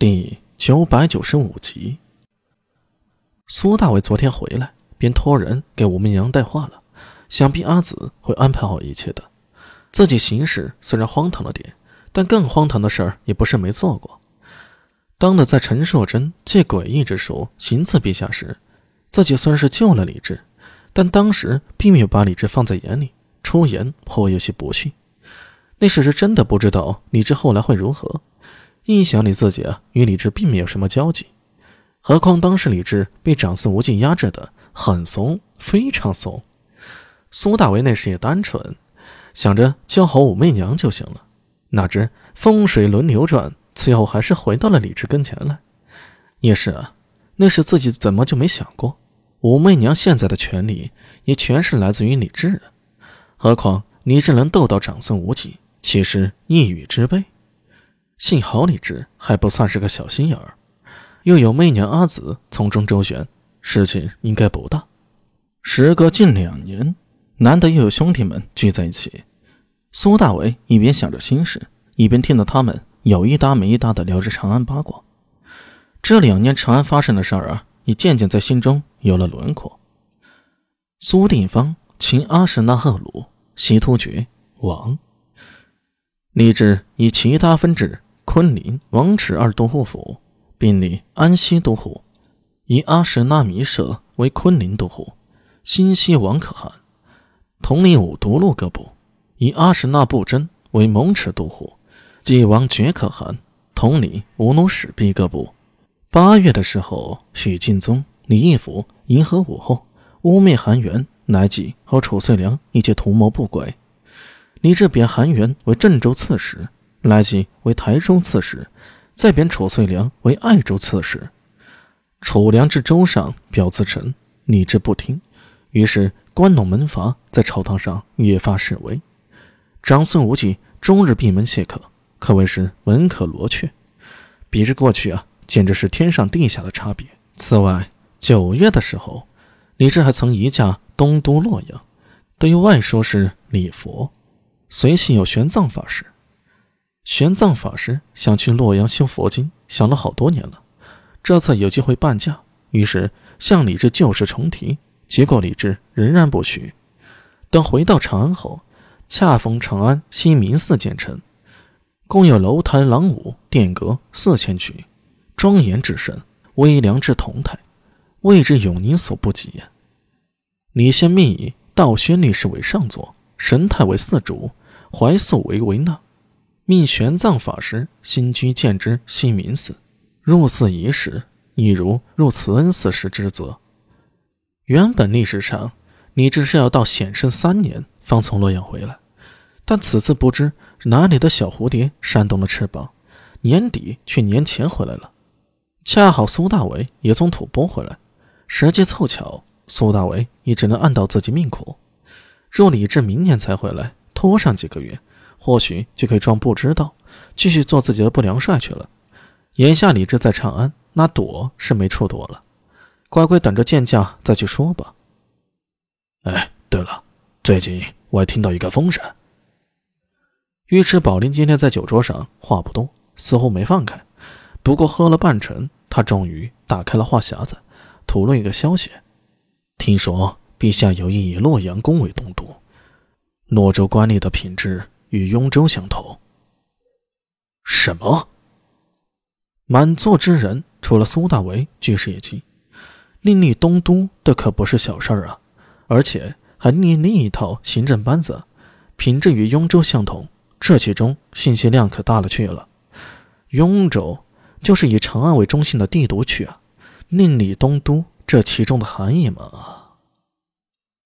第九百九十五集。苏大伟昨天回来，便托人给吴媚娘带话了，想必阿紫会安排好一切的。自己行事虽然荒唐了点，但更荒唐的事儿也不是没做过。当了在陈硕珍借诡异之术行刺陛下时，自己算是救了李治，但当时并没有把李治放在眼里，出言颇有些不逊。那时是真的不知道李治后来会如何。一想你自己啊，与李治并没有什么交集，何况当时李治被长孙无忌压制的很怂，非常怂。苏大为那时也单纯，想着教好武媚娘就行了。哪知风水轮流转，最后还是回到了李治跟前来。也是啊，那时自己怎么就没想过，武媚娘现在的权力也全是来自于李治啊？何况李治能斗到长孙无忌。岂是一语之辈，幸好李治还不算是个小心眼儿，又有媚娘阿紫从中周旋，事情应该不大。时隔近两年，难得又有兄弟们聚在一起，苏大为一边想着心事，一边听到他们有一搭没一搭的聊着长安八卦。这两年长安发生的事儿啊，也渐渐在心中有了轮廓。苏定方擒阿史那赫鲁，西突厥亡。立志以其他分治昆凌、王池二都护府，并立安西都护，以阿史那弥舍为昆凌都护，新西王可汗统领五都路各部，以阿史那布真为蒙池都护，继王觉可汗统领五努史毕各部。八月的时候，许敬宗、李义府迎合武后，污蔑韩元、乃济和褚遂良一起图谋不轨。李治贬韩元为郑州刺史，来济为台州刺史，再贬褚遂良为爱州刺史。褚良至州上表自陈，李治不听，于是关陇门阀在朝堂上越发示威。长孙无忌终日闭门谢客，可谓是门可罗雀。比之过去啊，简直是天上地下的差别。此外，九月的时候，李治还曾移驾东都洛阳，对外说是礼佛。随行有玄奘法师，玄奘法师想去洛阳修佛经，想了好多年了。这次有机会半价，于是向李治旧事重提，结果李治仍然不许。等回到长安后，恰逢长安西明寺建成，共有楼台廊屋殿阁四千曲，庄严至深，微凉至同泰，谓之永宁所不及也。李先命以道宣律师为上座。神态为四主，怀素为为纳，命玄奘法师新居建之西明寺。入寺仪式，亦如入慈恩寺时之责。原本历史上，你只是要到显圣三年方从洛阳回来，但此次不知哪里的小蝴蝶扇动了翅膀，年底却年前回来了。恰好苏大为也从吐蕃回来，时机凑巧，苏大为也只能暗道自己命苦。若李治明年才回来，拖上几个月，或许就可以装不知道，继续做自己的不良帅去了。眼下李治在长安，那躲是没处躲了，乖乖等着见驾再去说吧。哎，对了，最近我还听到一个风声。尉迟宝林今天在酒桌上话不多，似乎没放开，不过喝了半程，他终于打开了话匣子，吐露一个消息：听说。陛下有意以洛阳宫为东都，洛州官吏的品质与雍州相同。什么？满座之人除了苏大为俱是一惊。另立东都，这可不是小事儿啊！而且还另立一套行政班子，品质与雍州相同，这其中信息量可大了去了。雍州就是以长安为中心的帝都区啊！另立东都，这其中的含义嘛？